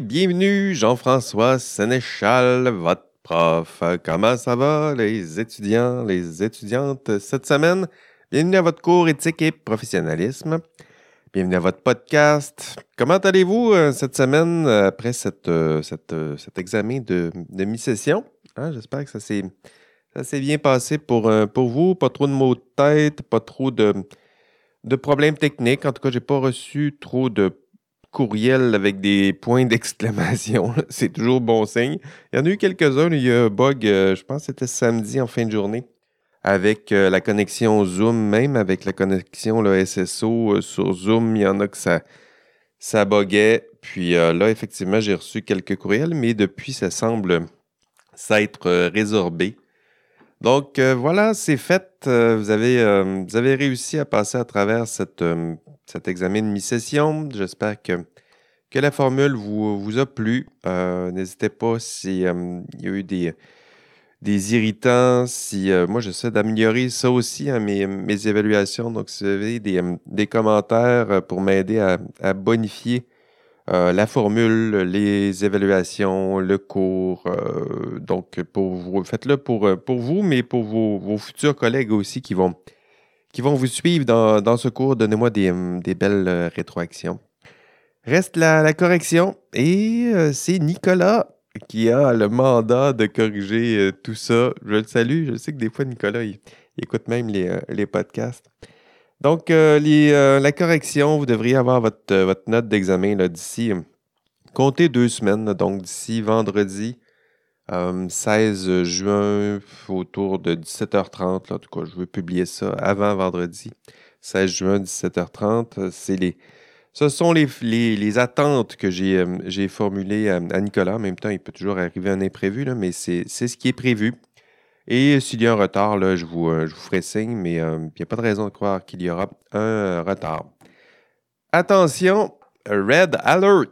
bienvenue Jean-François Sénéchal, votre prof. Comment ça va les étudiants, les étudiantes cette semaine? Bienvenue à votre cours éthique et professionnalisme. Bienvenue à votre podcast. Comment allez-vous euh, cette semaine après cette, euh, euh, cet examen de, mi-session? Hein, j'espère que ça s'est, bien passé pour, pour vous. Pas trop de maux de tête, pas trop de, de problèmes techniques. En tout cas, j'ai pas reçu trop de courriels avec des points d'exclamation. C'est toujours bon signe. Il y en a eu quelques-uns. Il y a un bug, euh, je pense que c'était samedi en fin de journée, avec euh, la connexion Zoom, même avec la connexion le SSO euh, sur Zoom. Il y en a que ça, ça buguait. Puis là, effectivement, j'ai reçu quelques courriels, mais depuis, ça semble s'être résorbé. Donc voilà, c'est fait. Vous, avez, vous avez réussi à passer à travers cette, cet examen de mi-session. J'espère que, que la formule vous, a plu. N'hésitez pas s'il y a eu des, des irritants, si moi j'essaie d'améliorer ça aussi, hein, mes, évaluations. Donc, si vous avez des, des commentaires pour m'aider à, bonifier euh, la formule, les évaluations, le cours. Euh, donc, pour vous, faites-le euh, pour vous, mais pour vos, futurs collègues aussi qui vont, qui vont vous suivre dans, ce cours. Donnez-moi des, belles rétroactions. Reste la, correction et c'est Nicolas qui a le mandat de corriger tout ça. Je le salue. Je sais que des fois, Nicolas, il, écoute même les, podcasts. Donc, euh, euh, la correction, vous devriez avoir votre, euh, votre note d'examen d'ici, comptez deux semaines, donc d'ici vendredi 16 juin, autour de 17h30. en tout cas, je veux publier ça avant vendredi, 16 juin, 17h30. C'est les, ce sont les, attentes que j'ai formulées à, Nicolas. En même temps, il peut toujours arriver un imprévu, là, mais c'est ce qui est prévu. Et s'il y a un retard, là, je, vous, euh, ferai signe, mais euh, il n'y a pas de raison de croire qu'il y aura un euh, retard. Attention, Red Alert!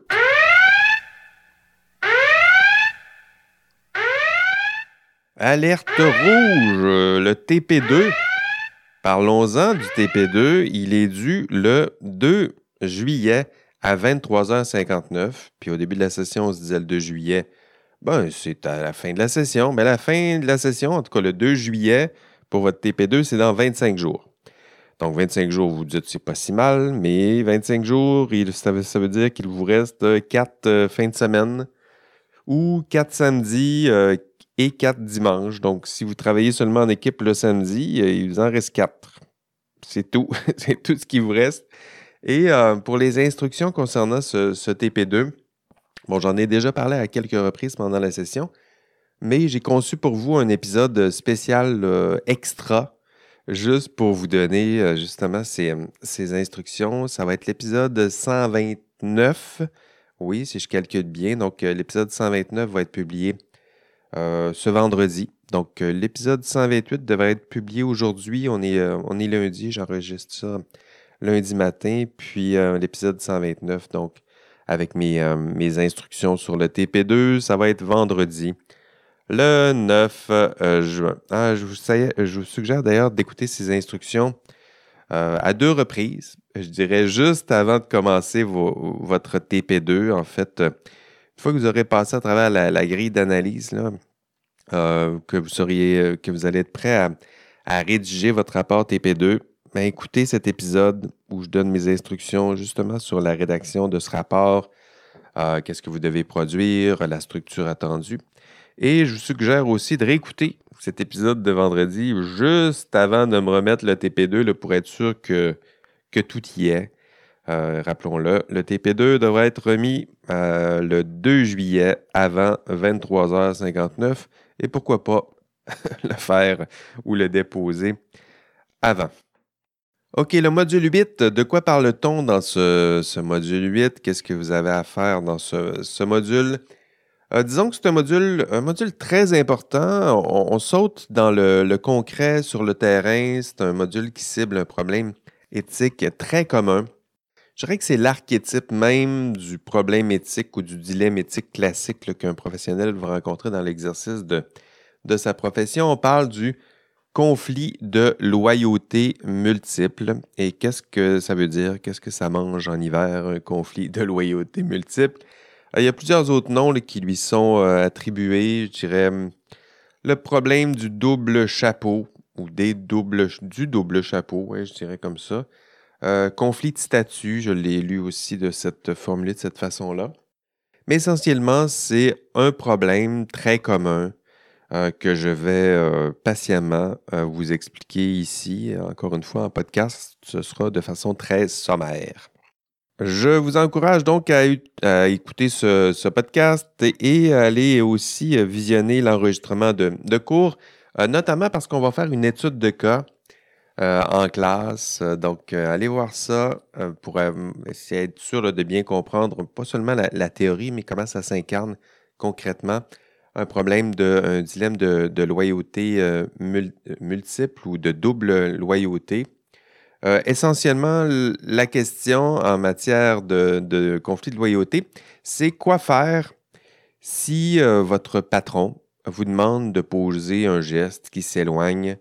Alerte rouge, le TP2. Parlons-en du TP2. Il est dû le 2 juillet à 23h59. Puis au début de la session, on se disait le 2 juillet, ben, c'est à la fin de la session. Mais la fin de la session, en tout cas le 2 juillet, pour votre TP2, c'est dans 25 jours. Donc, 25 jours, vous dites c'est pas si mal, mais 25 jours, ça, veut, dire qu'il vous reste 4 euh, fins de semaine ou 4 samedis euh, et 4 dimanches. Donc, si vous travaillez seulement en équipe le samedi, euh, il vous en reste 4. C'est tout. c'est tout ce qui vous reste. Et pour les instructions concernant ce TP2, Bon, j'en ai déjà parlé à quelques reprises pendant la session, mais j'ai conçu pour vous un épisode spécial euh, extra, juste pour vous donner euh, justement ces, ces, instructions. Ça va être l'épisode 129. Oui, si je calcule bien. Donc, euh, l'épisode 129 va être publié ce vendredi. Donc, l'épisode 128 devrait être publié aujourd'hui. On est, on est lundi, j'enregistre ça lundi matin. Puis l'épisode 129, donc avec euh, mes, instructions sur le TP2. Ça va être vendredi, le 9 euh, juin. Ah, je, vous, suggère d'ailleurs d'écouter ces instructions euh, à deux reprises. Je dirais juste avant de commencer votre TP2. En fait, une fois que vous aurez passé à travers la, grille d'analyse, que vous seriez, que vous allez être prêt à, à rédiger votre rapport TP2, ben, écoutez cet épisode où je donne mes instructions justement sur la rédaction de ce rapport, euh, qu'est-ce que vous devez produire, la structure attendue. Et je vous suggère aussi de réécouter cet épisode de vendredi juste avant de me remettre le TP2 pour être sûr que, que tout y est. Euh, rappelons-le, le TP2 devrait être remis euh, le 2 juillet avant 23h59 et pourquoi pas le faire ou le déposer avant. OK, le module 8, de quoi parle-t-on dans ce, module 8? Qu'est-ce que vous avez à faire dans ce, module? Euh, disons que c'est un module, un module très important. On, saute dans le, concret sur le terrain. C'est un module qui cible un problème éthique très commun. Je dirais que c'est l'archétype même du problème éthique ou du dilemme éthique classique qu'un professionnel va rencontrer dans l'exercice de, de sa profession. On parle du conflit de loyauté multiple. Et qu'est-ce que ça veut dire? Qu'est-ce que ça mange en hiver, un conflit de loyauté multiple? il y a plusieurs autres noms qui lui sont attribués. Je dirais hum, le problème du double chapeau ou des doubles, du double chapeau, je dirais comme ça. Conflit de statut, je l'ai lu aussi de cette formule de cette façon-là. Mais essentiellement, c'est un problème très commun euh, que je vais euh, patiemment euh, vous expliquer ici. Encore une fois, en podcast, ce sera de façon très sommaire. Je vous encourage donc à, écouter ce, podcast et, à aller aussi visionner l'enregistrement de, cours, notamment parce qu'on va faire une étude de cas en classe. Donc, allez voir ça pour essayer d'être sûr de bien comprendre pas seulement la théorie, mais comment ça s'incarne concrètement un problème de un dilemme de, loyauté euh, multiple ou de double loyauté. Euh, essentiellement, la question en matière de, conflit de loyauté, c'est quoi faire si euh, votre patron vous demande de poser un geste qui s'éloigne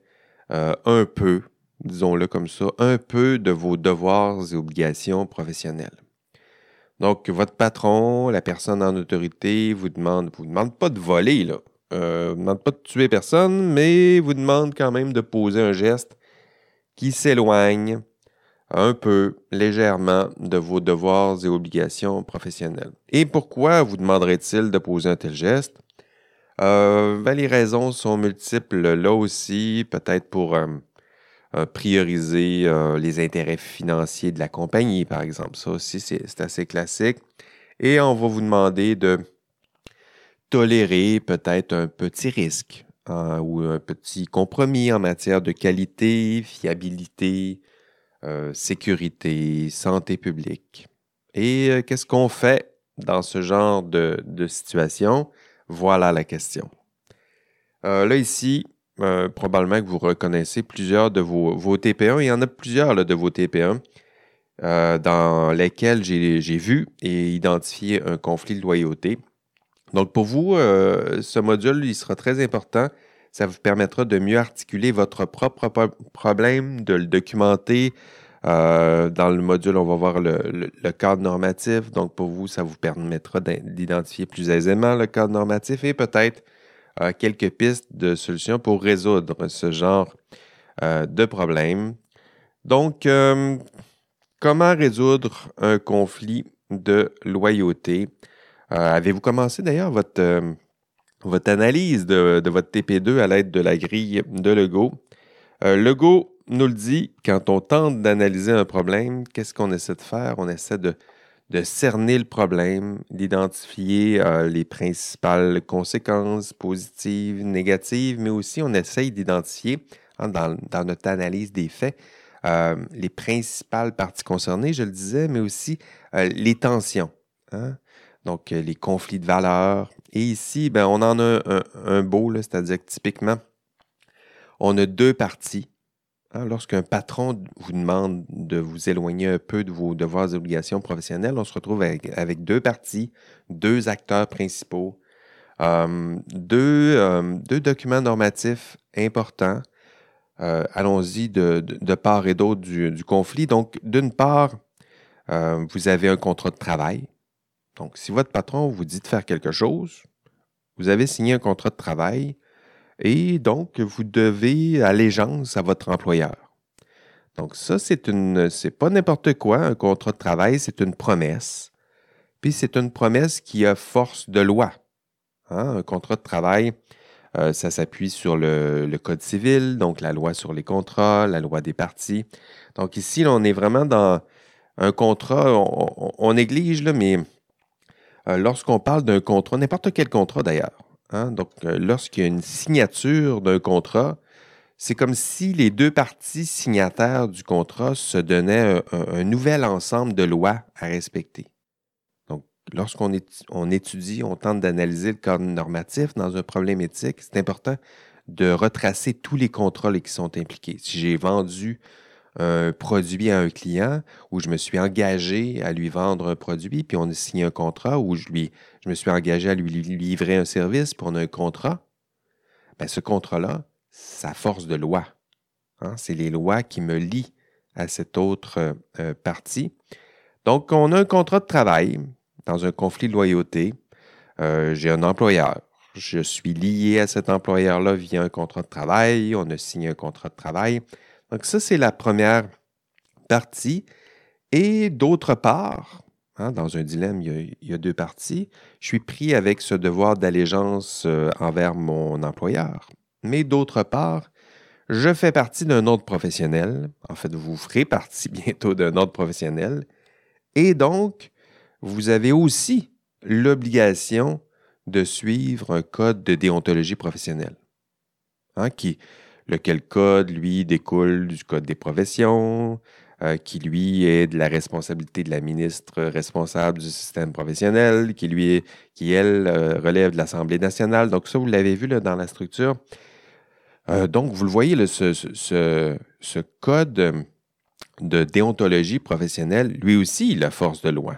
un peu, disons-le comme ça, un peu de vos devoirs et obligations professionnelles. Donc, votre patron, la personne en autorité, vous demande, vous demande pas de voler, là. Euh, vous demande pas de tuer personne, mais vous demande quand même de poser un geste qui s'éloigne un peu, légèrement, de vos devoirs et obligations professionnelles. Et pourquoi vous demanderait-il de poser un tel geste? Euh, ben, les raisons sont multiples là aussi, peut-être pour euh, prioriser euh, les intérêts financiers de la compagnie, par exemple. Ça aussi, c'est assez classique. Et on va vous demander de tolérer peut-être un petit risque hein, ou un petit compromis en matière de qualité, fiabilité, euh, sécurité, santé publique. Et qu'est-ce qu'on fait dans ce genre de, de situation? Voilà la question. là, ici, euh, probablement que vous reconnaissez plusieurs de vos, vos TP1. Il y en a plusieurs de vos TP1 euh, dans lesquels j'ai vu et identifié un conflit de loyauté. Donc pour vous, euh, ce module, il sera très important. Ça vous permettra de mieux articuler votre propre problème, de le documenter. dans le module, on va voir le, le, cadre normatif. Donc pour vous, ça vous permettra d'identifier plus aisément le cadre normatif et peut-être quelques pistes de solutions pour résoudre ce genre euh, de problème. Donc, euh, comment résoudre un conflit de loyauté? Euh, avez-vous commencé d'ailleurs votre, votre analyse de, de, votre TP2 à l'aide de la grille de Lego? Lego nous le dit, quand on tente d'analyser un problème, qu'est-ce qu'on essaie de faire? On essaie de de cerner le problème, d'identifier euh, les principales conséquences positives, négatives, mais aussi on essaye d'identifier dans, notre analyse des faits euh, les principales parties concernées, je le disais, mais aussi euh, les tensions. Hein. Donc, les conflits de valeurs. Et ici, ben, on en a un, un beau, c'est-à-dire que typiquement, on a deux parties Hein, lorsqu'un patron vous demande de vous éloigner un peu de vos devoirs et obligations professionnelles, on se retrouve avec, deux parties, deux acteurs principaux, euh, euh, deux, documents normatifs importants. Euh, allons-y de, part et d'autre du, conflit. Donc, d'une part, vous avez un contrat de travail. Donc, si votre patron vous dit de faire quelque chose, vous avez signé un contrat de travail et donc vous devez allégeance à votre employeur. Donc ça, c'est une, pas n'importe quoi. Un contrat de travail, c'est une promesse. Puis c'est une promesse qui a force de loi. Hein. Un contrat de travail, euh, ça s'appuie sur le, Code civil, donc la loi sur les contrats, la loi des parties. Donc ici, on est vraiment dans un contrat, on, néglige, mais euh, lorsqu'on parle d'un contrat, n'importe quel contrat d'ailleurs, Hein, donc, euh, lorsqu'il y a une signature d'un contrat, c'est comme si les deux parties signataires du contrat se donnaient un, nouvel ensemble de lois à respecter. Donc, lorsqu'on on étudie, on tente d'analyser le cadre normatif dans un problème éthique, c'est important de retracer tous les contrats qui sont impliqués. Si j'ai vendu un produit à un client où je me suis engagé à lui vendre un produit, puis on a signé un contrat où je, me suis engagé à lui livrer un service, puis on a un contrat, bien, ce contrat-là, ça force de loi. Hein. C'est les lois qui me lient à cette autre euh, partie. Donc, on a un contrat de travail. dans un conflit de loyauté. Euh, j'ai un employeur. Je suis lié à cet employeur-là via un contrat de travail. On a signé un contrat de travail. Donc ça, c'est la première partie. Et d'autre part, hein, dans un dilemme, il y, a, deux parties. Je suis pris avec ce devoir d'allégeance euh, envers mon employeur. Mais d'autre part, je fais partie d'un autre professionnel. En fait, vous ferez partie bientôt d'un autre professionnel. Et donc, vous avez aussi l'obligation de suivre un code de déontologie professionnelle. Hein, qui, lequel code, lui, découle du code des professions, euh, qui, lui, est de la responsabilité de la ministre responsable du système professionnel, qui, lui, qui, elle, euh, relève de l'Assemblée nationale. Donc, ça, vous l'avez vu là, dans la structure. Euh, donc, vous le voyez, ce, code de déontologie professionnelle, lui aussi, il a force de loi.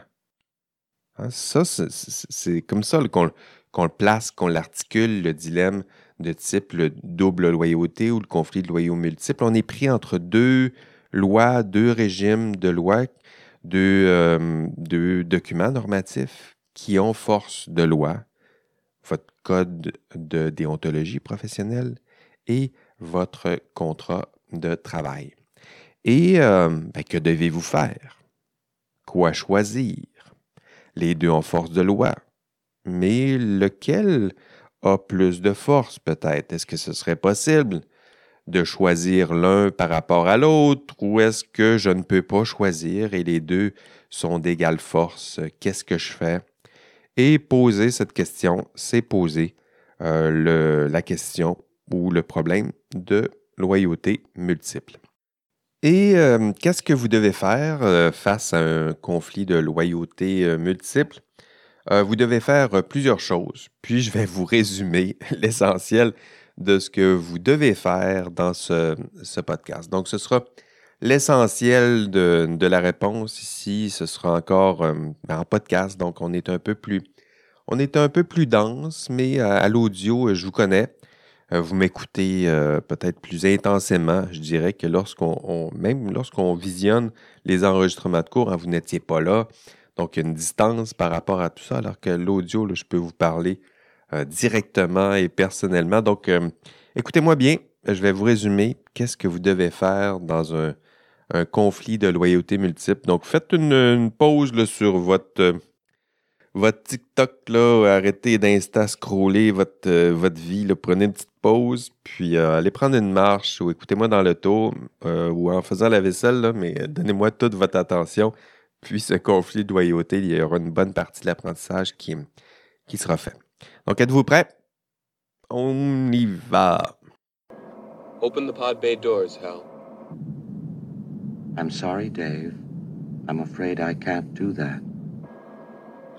Hein, ça, c'est comme ça qu'on le place, qu'on l'articule, le dilemme de type double loyauté ou le conflit de loyaux multiples. On est pris entre deux lois, deux régimes de loi, euh, deux documents normatifs qui ont force de loi. Votre code de déontologie professionnelle et votre contrat de travail. Et euh, ben, que devez-vous faire? Quoi choisir? Les deux ont force de loi. Mais lequel plus de force peut-être? Est-ce que ce serait possible de choisir l'un par rapport à l'autre ou est-ce que je ne peux pas choisir et les deux sont d'égale force? Qu'est-ce que je fais? Et poser cette question, c'est poser euh, la question ou le problème de loyauté multiple. Et euh, qu'est-ce que vous devez faire euh, face à un conflit de loyauté euh, vous devez faire plusieurs choses, puis je vais vous résumer l'essentiel de ce que vous devez faire dans ce, podcast. Donc, ce sera l'essentiel de, la réponse ici. Ce sera encore en podcast, donc on est un peu plus, on est un peu plus dense, mais à l'audio, je vous connais. Euh, vous m'écoutez euh, peut-être plus intensément, je dirais, que lorsqu'on, même lorsqu'on visionne les enregistrements de cours, hein, vous n'étiez pas là. Donc, il y a une distance par rapport à tout ça, alors que l'audio, je peux vous parler euh, directement et personnellement. Donc, écoutez-moi bien, je vais vous résumer qu'est-ce que vous devez faire dans un, conflit de loyauté multiple. Donc, faites une, pause sur votre votre TikTok, là, arrêtez d'insta-scroller votre, euh, votre vie, là, prenez une petite pause, puis euh, allez prendre une marche ou écoutez-moi dans le tour euh, ou en faisant la vaisselle, mais donnez-moi toute votre attention. Puis ce conflit de loyauté, il y aura une bonne partie de l'apprentissage qui, qui sera fait. Donc, êtes-vous prêts? On y va. Open the pod bay doors, Hal. I'm sorry, Dave. I'm afraid I can't do that.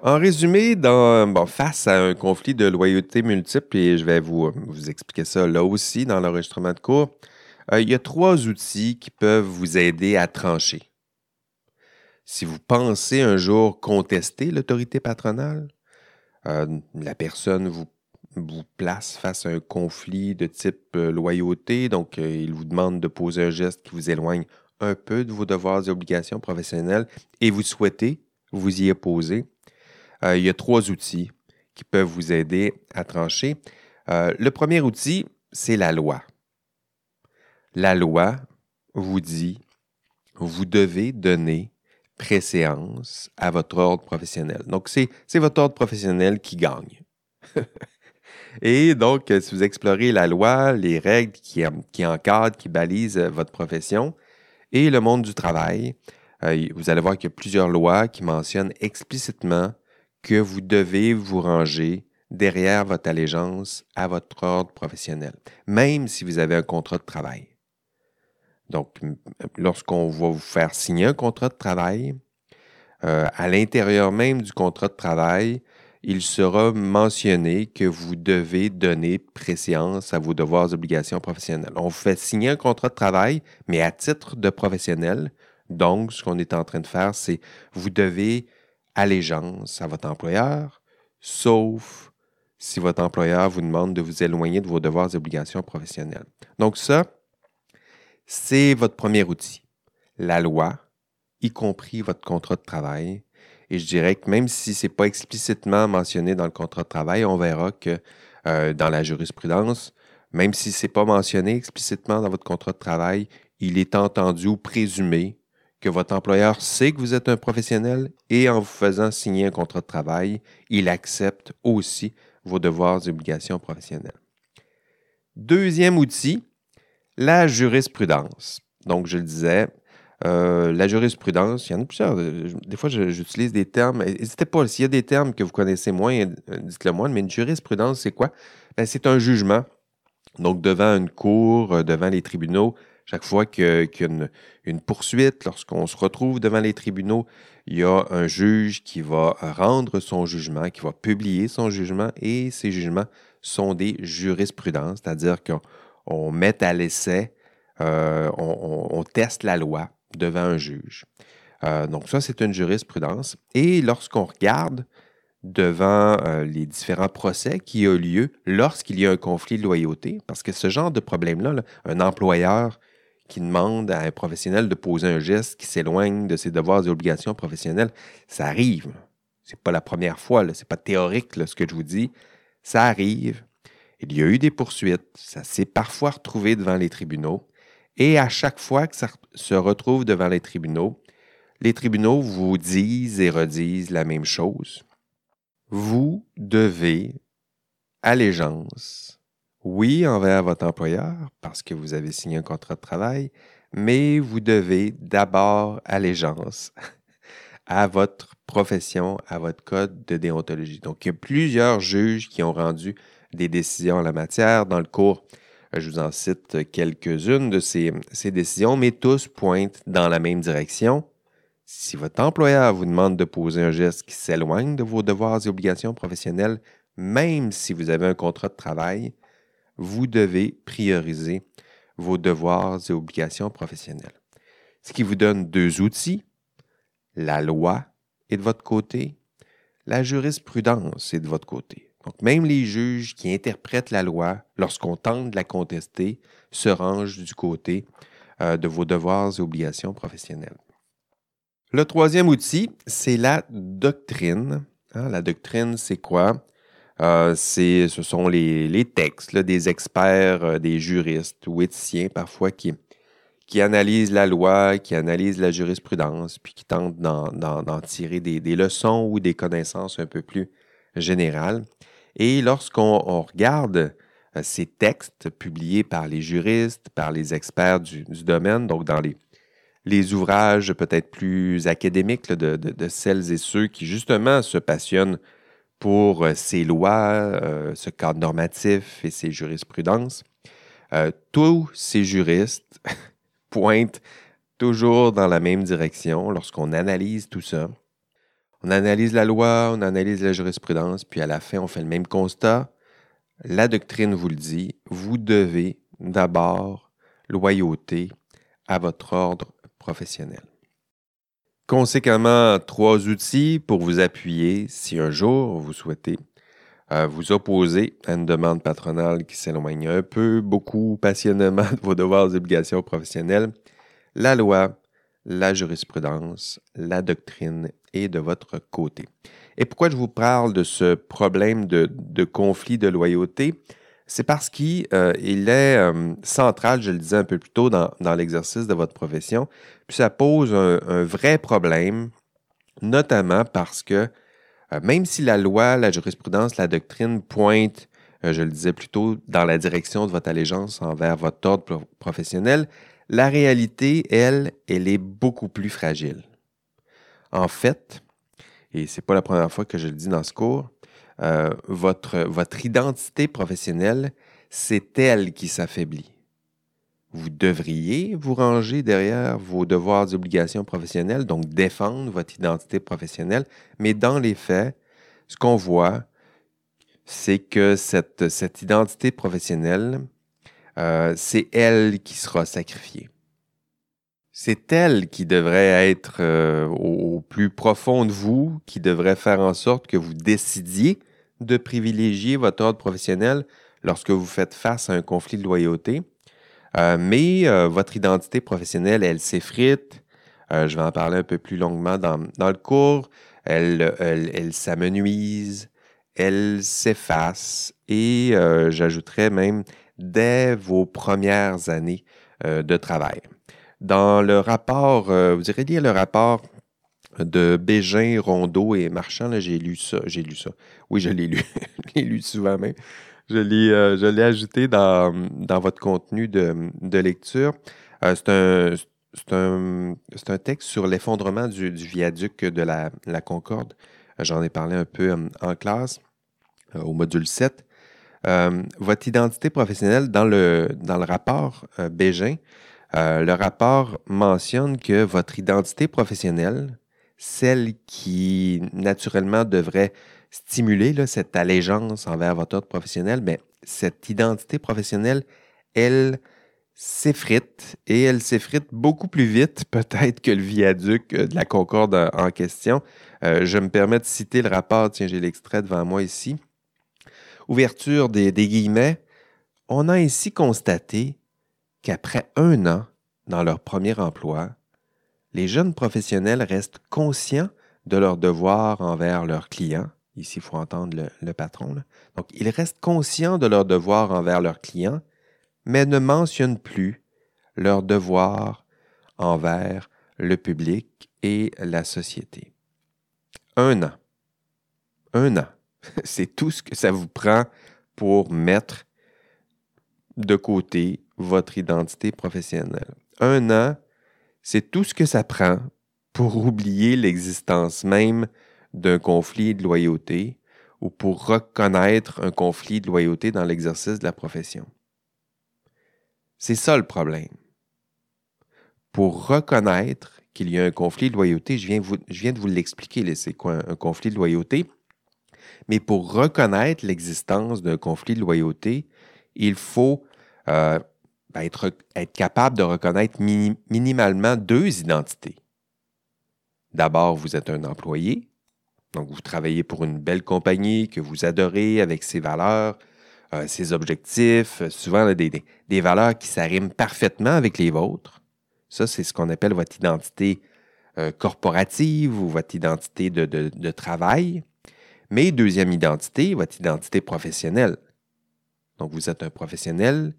En résumé, dans, face à un conflit de loyauté multiple, et je vais vous, vous expliquer ça là aussi dans l'enregistrement de cours, euh, il y a trois outils qui peuvent vous aider à trancher. Si vous pensez un jour contester l'autorité patronale, euh, la personne vous, place face à un conflit de type euh, loyauté, donc il vous demande de poser un geste qui vous éloigne un peu de vos devoirs et obligations professionnelles et vous souhaitez vous y opposer, euh, il y a trois outils qui peuvent vous aider à trancher. Euh, le premier outil, c'est la loi. La loi vous dit, vous devez donner préséance à votre ordre professionnel. Donc, c'est votre ordre professionnel qui gagne. Et donc, si vous explorez la loi, les règles qui, qui encadrent, qui balisent votre profession et le monde du travail, euh, vous allez voir qu'il y a plusieurs lois qui mentionnent explicitement que vous devez vous ranger derrière votre allégeance à votre ordre professionnel, même si vous avez un contrat de travail. Donc, lorsqu'on va vous faire signer un contrat de travail, euh, à l'intérieur même du contrat de travail, il sera mentionné que vous devez donner préséance à vos devoirs et obligations professionnelles. On vous fait signer un contrat de travail, mais à titre de professionnel. Donc, ce qu'on est en train de faire, c'est vous devez allégeance à votre employeur, sauf si votre employeur vous demande de vous éloigner de vos devoirs et obligations professionnelles. Donc ça, c'est votre premier outil. La loi, y compris votre contrat de travail, Et je dirais que même si ce n'est pas explicitement mentionné dans le contrat de travail, on verra que euh, dans la jurisprudence, même si ce n'est pas mentionné explicitement dans votre contrat de travail, il est entendu ou présumé que votre employeur sait que vous êtes un professionnel et en vous faisant signer un contrat de travail, il accepte aussi vos devoirs et obligations professionnelles. Deuxième outil, la jurisprudence. Donc, je le disais, euh, la jurisprudence, il y en a plusieurs. Des fois, j'utilise des termes. N'hésitez pas, s'il y a des termes que vous connaissez moins, euh, dites-le moi. Mais une jurisprudence, c'est quoi? Ben, c'est un jugement. Donc, devant une cour, euh, devant les tribunaux, chaque fois qu'il y a une, poursuite, lorsqu'on se retrouve devant les tribunaux, il y a un juge qui va rendre son jugement, qui va publier son jugement, et ces jugements sont des jurisprudences, c'est-à-dire qu'on met à l'essai, euh, on, teste la loi devant un juge. Euh, donc ça, c'est une jurisprudence. Et lorsqu'on regarde devant euh, les différents procès qui ont lieu lorsqu'il y a un conflit de loyauté, parce que ce genre de problème-là, un employeur qui demande à un professionnel de poser un geste qui s'éloigne de ses devoirs et obligations professionnelles, ça arrive. Ce n'est pas la première fois, ce n'est pas théorique ce que je vous dis. Ça arrive. Il y a eu des poursuites. Ça s'est parfois retrouvé devant les tribunaux. Et à chaque fois que ça se retrouve devant les tribunaux, les tribunaux vous disent et redisent la même chose. Vous devez allégeance oui, envers votre employeur, parce que vous avez signé un contrat de travail, mais vous devez d'abord allégeance à votre profession, à votre code de déontologie. Donc, il y a plusieurs juges qui ont rendu des décisions en la matière. Dans le cours, je vous en cite quelques-unes de ces, ces décisions, mais tous pointent dans la même direction. Si votre employeur vous demande de poser un geste qui s'éloigne de vos devoirs et obligations professionnelles, même si vous avez un contrat de travail, vous devez prioriser vos devoirs et obligations professionnelles. Ce qui vous donne deux outils. La loi est de votre côté, la jurisprudence est de votre côté. Donc même les juges qui interprètent la loi lorsqu'on tente de la contester se rangent du côté euh, de vos devoirs et obligations professionnelles. Le troisième outil, c'est la doctrine. Hein, la doctrine, c'est quoi? Euh, ce sont les, textes des experts, euh, des juristes ou éthiciens parfois qui, qui analysent la loi, qui analysent la jurisprudence, puis qui tentent d'en tirer des, leçons ou des connaissances un peu plus générales. Et lorsqu'on regarde euh, ces textes publiés par les juristes, par les experts du, domaine, donc dans les, ouvrages peut-être plus académiques de, celles et ceux qui justement se passionnent pour euh, ces lois, euh, ce cadre normatif et ces jurisprudences. Tous ces juristes pointent toujours dans la même direction lorsqu'on analyse tout ça. On analyse la loi, on analyse la jurisprudence, puis à la fin, on fait le même constat. La doctrine vous le dit, vous devez d'abord loyauté à votre ordre professionnel. Conséquemment, trois outils pour vous appuyer si un jour vous souhaitez euh, vous opposer à une demande patronale qui s'éloigne un peu, beaucoup passionnément de vos devoirs et obligations professionnelles. La loi, la jurisprudence, la doctrine et de votre côté. Et pourquoi je vous parle de ce problème de conflit de loyauté? c'est parce qu'il euh, est euh, central, je le disais un peu plus tôt, dans, l'exercice de votre profession. Puis ça pose un, vrai problème, notamment parce que euh, même si la loi, la jurisprudence, la doctrine pointent, je le disais plus tôt, dans la direction de votre allégeance envers votre ordre professionnel, la réalité, elle, elle est beaucoup plus fragile. En fait, et c'est pas la première fois que je le dis dans ce cours, euh, votre, identité professionnelle, c'est elle qui s'affaiblit. Vous devriez vous ranger derrière vos devoirs et obligations professionnelles, donc défendre votre identité professionnelle, mais dans les faits, ce qu'on voit, c'est que cette, cette, identité professionnelle, euh, c'est elle qui sera sacrifiée. C'est elle qui devrait être euh, au plus profond de vous, qui devrait faire en sorte que vous décidiez de privilégier votre ordre professionnel lorsque vous faites face à un conflit de loyauté. Euh, mais euh, votre identité professionnelle, elle s'effrite. Je vais en parler un peu plus longuement dans, le cours. elles, elles s'amenuisent, elles s'effacent et j'ajouterais même dès vos premières années de travail. Dans le rapport, euh, vous irez lire le rapport de Bégin, Rondeau et Marchand. J'ai lu ça. J'ai lu ça. Oui, je l'ai lu. je l'ai lu souvent même. Je l'ai, euh, je l'ai ajouté dans, dans, votre contenu de, de lecture. Euh, c'est, un, un, un texte sur l'effondrement du, du viaduc de la, la Concorde. J'en ai parlé un peu en, classe, au module 7. votre identité professionnelle, dans le, dans le rapport Bégin, le rapport mentionne que votre identité professionnelle, celle qui naturellement devrait stimuler cette allégeance envers votre ordre professionnel, mais cette identité professionnelle, elle s'effrite et elle s'effrite beaucoup plus vite peut-être que le viaduc de la Concorde en question. Euh, je me permets de citer le rapport, tiens, j'ai l'extrait devant moi ici. Ouverture des, des guillemets. On a ainsi constaté qu'après un an dans leur premier emploi, les jeunes professionnels restent conscients de leurs devoirs envers leurs clients. Ici, il faut entendre le, patron. Donc, ils restent conscients de leurs devoirs envers leurs clients, mais ne mentionnent plus leurs devoirs envers le public et la société. Un an. Un an. C'est tout ce que ça vous prend pour mettre de côté votre identité professionnelle. Un an c'est tout ce que ça prend pour oublier l'existence même d'un conflit de loyauté ou pour reconnaître un conflit de loyauté dans l'exercice de la profession. C'est ça le problème. Pour reconnaître qu'il y a un conflit de loyauté, je viens, de vous l'expliquer, c'est quoi un, conflit de loyauté, mais pour reconnaître l'existence d'un conflit de loyauté, il faut euh, être, capable de reconnaître minimalement deux identités. D'abord, vous êtes un employé, donc vous travaillez pour une belle compagnie que vous adorez avec ses valeurs, euh, ses objectifs, euh, souvent des, des, valeurs qui s'arriment parfaitement avec les vôtres. Ça, c'est ce qu'on appelle votre identité euh, corporative ou votre identité de, de, de travail. Mais deuxième identité, votre identité professionnelle. Donc, vous êtes un professionnel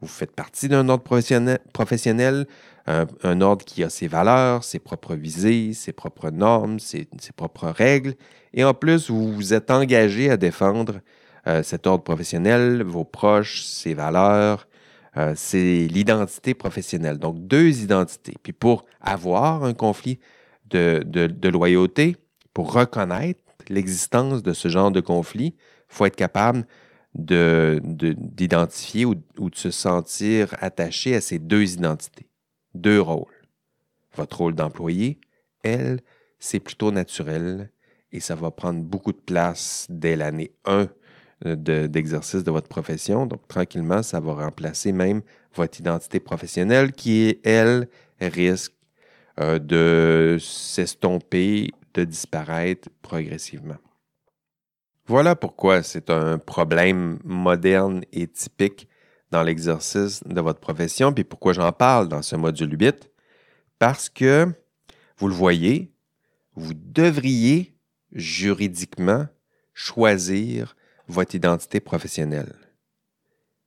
vous faites partie d'un ordre professionnel, un, ordre qui a ses valeurs, ses propres visées, ses propres normes, ses, propres règles. Et en plus, vous vous êtes engagé à défendre euh, cet ordre professionnel, vos proches, ses valeurs. Euh, c'est l'identité professionnelle. Donc, deux identités. Puis pour avoir un conflit de, de loyauté, pour reconnaître l'existence de ce genre de conflit, il faut être capable d'identifier de, ou, de se sentir attaché à ces deux identités, deux rôles. Votre rôle d'employé, elle, c'est plutôt naturel et ça va prendre beaucoup de place dès l'année 1 euh, d'exercice de, votre profession. Donc, tranquillement, ça va remplacer même votre identité professionnelle qui, elle, risque euh, de s'estomper, de disparaître progressivement. Voilà pourquoi c'est un problème moderne et typique dans l'exercice de votre profession, puis pourquoi j'en parle dans ce module 8. Parce que, vous le voyez, vous devriez juridiquement choisir votre identité professionnelle.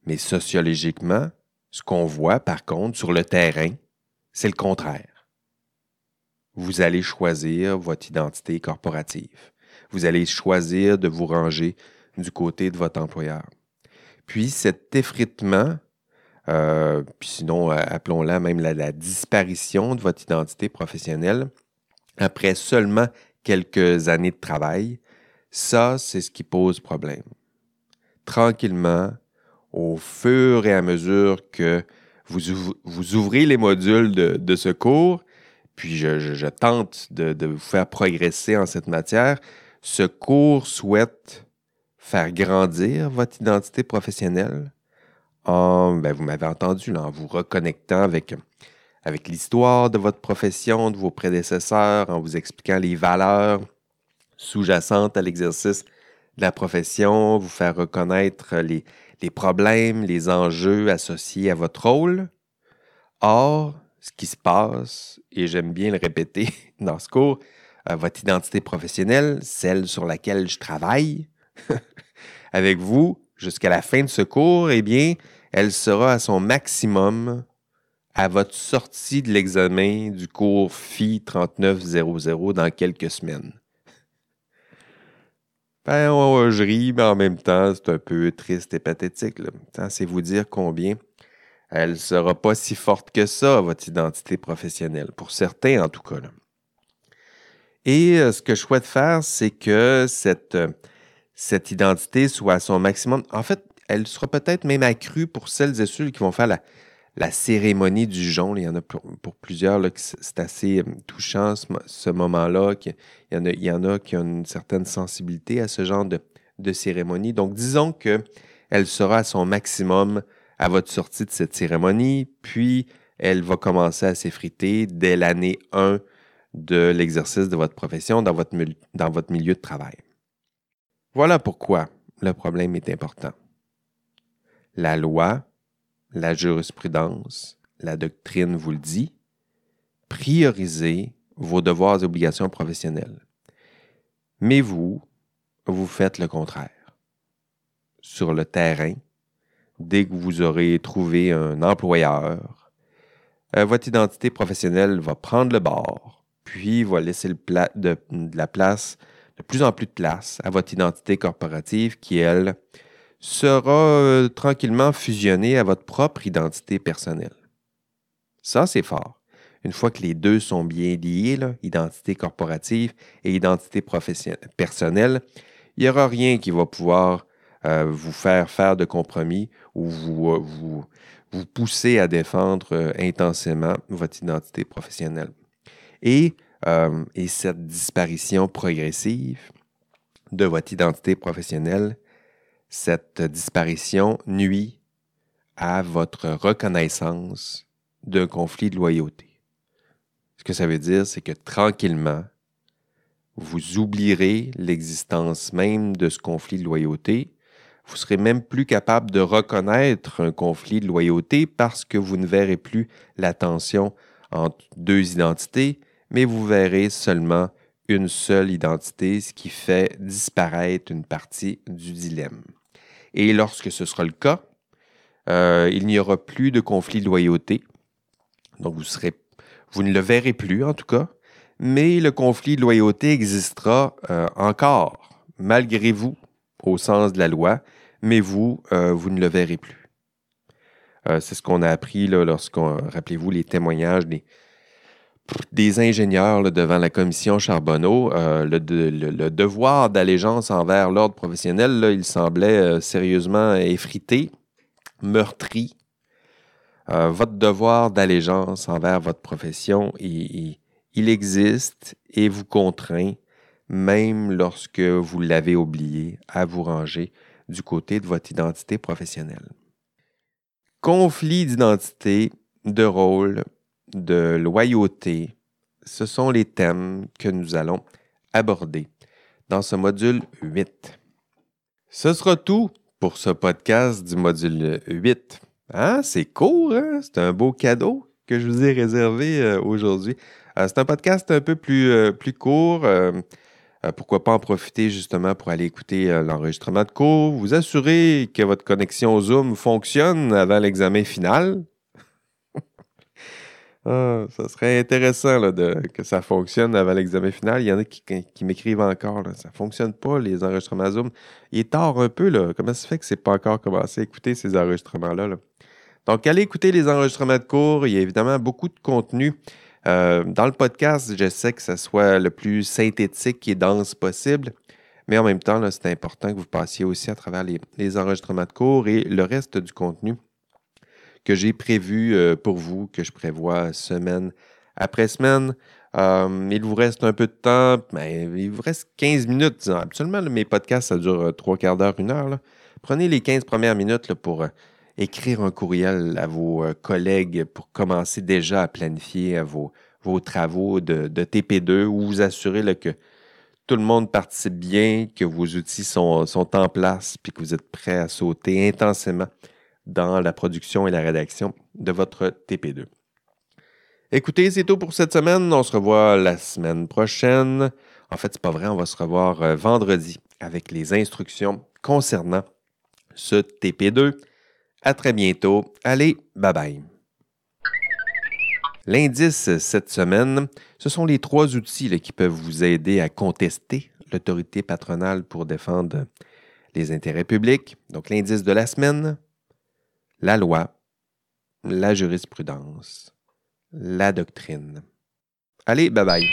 Mais sociologiquement, ce qu'on voit par contre sur le terrain, c'est le contraire. Vous allez choisir votre identité corporative vous allez choisir de vous ranger du côté de votre employeur. Puis cet effritement, euh, puis sinon, euh, appelons-la même la, disparition de votre identité professionnelle, après seulement quelques années de travail, ça, c'est ce qui pose problème. Tranquillement, au fur et à mesure que vous, ouvrez les modules de, ce cours, puis je, tente de, vous faire progresser en cette matière, ce cours souhaite faire grandir votre identité professionnelle en, ben, vous m'avez entendu, en vous reconnectant avec, l'histoire de votre profession, de vos prédécesseurs, en vous expliquant les valeurs sous-jacentes à l'exercice de la profession, vous faire reconnaître les, les problèmes, les enjeux associés à votre rôle. Or, ce qui se passe, et j'aime bien le répéter dans ce cours, votre identité professionnelle, celle sur laquelle je travaille avec vous jusqu'à la fin de ce cours, eh bien, elle sera à son maximum à votre sortie de l'examen du cours FI 3900 dans quelques semaines. Ben, je ris, mais en même temps, c'est un peu triste et pathétique. C'est vous dire combien elle ne sera pas si forte que ça, votre identité professionnelle, pour certains en tout cas. Et euh, ce que je souhaite faire, c'est que cette, euh, cette identité soit à son maximum. En fait, elle sera peut-être même accrue pour celles et ceux qui vont faire la, la cérémonie du jonc. Il y en a pour, plusieurs, c'est assez euh, touchant ce, moment-là. Il, y en a, il y en a qui ont une certaine sensibilité à ce genre de, de cérémonie. Donc, disons qu'elle sera à son maximum à votre sortie de cette cérémonie, puis elle va commencer à s'effriter dès l'année 1 de l'exercice de votre profession dans votre, milieu de travail. Voilà pourquoi le problème est important. La loi, la jurisprudence, la doctrine vous le dit, priorisez vos devoirs et obligations professionnelles. Mais vous, vous faites le contraire. Sur le terrain, dès que vous aurez trouvé un employeur, euh, votre identité professionnelle va prendre le bord, puis va laisser de, la place, de plus en plus de place à votre identité corporative qui, elle, sera euh, tranquillement fusionnée à votre propre identité personnelle. Ça, c'est fort. Une fois que les deux sont bien liés, identité corporative et identité personnelle, il n'y aura rien qui va pouvoir euh, vous faire faire de compromis ou vous, euh, pousser à défendre intensément votre identité professionnelle. Et, et cette disparition progressive de votre identité professionnelle, cette disparition nuit à votre reconnaissance d'un conflit de loyauté. Ce que ça veut dire, c'est que tranquillement, vous oublierez l'existence même de ce conflit de loyauté vous serez même plus capable de reconnaître un conflit de loyauté parce que vous ne verrez plus la tension entre deux identités, mais vous verrez seulement une seule identité, ce qui fait disparaître une partie du dilemme. Et lorsque ce sera le cas, euh, il n'y aura plus de conflit de loyauté. Donc vous serez, vous ne le verrez plus en tout cas, mais le conflit de loyauté existera euh, encore, malgré vous, au sens de la loi, mais vous, euh, vous ne le verrez plus. C'est ce qu'on a appris lorsqu'on, rappelez-vous, les témoignages des, des ingénieurs devant la commission Charbonneau. Euh, le, devoir d'allégeance envers l'ordre professionnel, il semblait sérieusement effrité, meurtri. votre devoir d'allégeance envers votre profession, il, il existe et vous contraint, même lorsque vous l'avez oublié, à vous ranger du côté de votre identité professionnelle. Conflit d'identité, de rôle, de loyauté, ce sont les thèmes que nous allons aborder dans ce module 8. Ce sera tout pour ce podcast du module 8. Hein? C'est court, hein? c'est un beau cadeau que je vous ai réservé euh, aujourd'hui. Euh, c'est un podcast un peu plus, euh, plus court. Pourquoi pas en profiter justement pour aller écouter l'enregistrement de cours, vous assurer que votre connexion Zoom fonctionne avant l'examen final. Ah, ça serait intéressant que ça fonctionne avant l'examen final. Il y en a qui, m'écrivent encore. Ça ne fonctionne pas, les enregistrements Zoom. Il est tard un peu. Là. Comment ça fait que ce n'est pas encore commencé à écouter ces enregistrements-là? Donc, allez écouter les enregistrements de cours. Il y a évidemment beaucoup de contenu. Euh, dans le podcast, j'essaie que ce soit le plus synthétique et dense possible, mais en même temps, c'est important que vous passiez aussi à travers les, enregistrements de cours et le reste du contenu que j'ai prévu euh, pour vous, que je prévois semaine après semaine. Euh, il vous reste un peu de temps, mais il vous reste 15 minutes. Absolument, mes podcasts, ça dure trois quarts d'heure, une heure. Prenez les 15 premières minutes pour écrire un courriel à vos euh, collègues pour commencer déjà à planifier vos, travaux de, TP2 ou vous assurer que tout le monde participe bien, que vos outils sont, sont en place, puis que vous êtes prêts à sauter intensément dans la production et la rédaction de votre TP2. Écoutez, c'est tout pour cette semaine. On se revoit la semaine prochaine. En fait, c'est pas vrai, on va se revoir euh, vendredi avec les instructions concernant ce TP2. À très bientôt. Allez, bye bye. L'indice cette semaine, ce sont les trois outils qui peuvent vous aider à contester l'autorité patronale pour défendre les intérêts publics. Donc l'indice de la semaine, la loi, la jurisprudence, la doctrine. Allez, bye bye.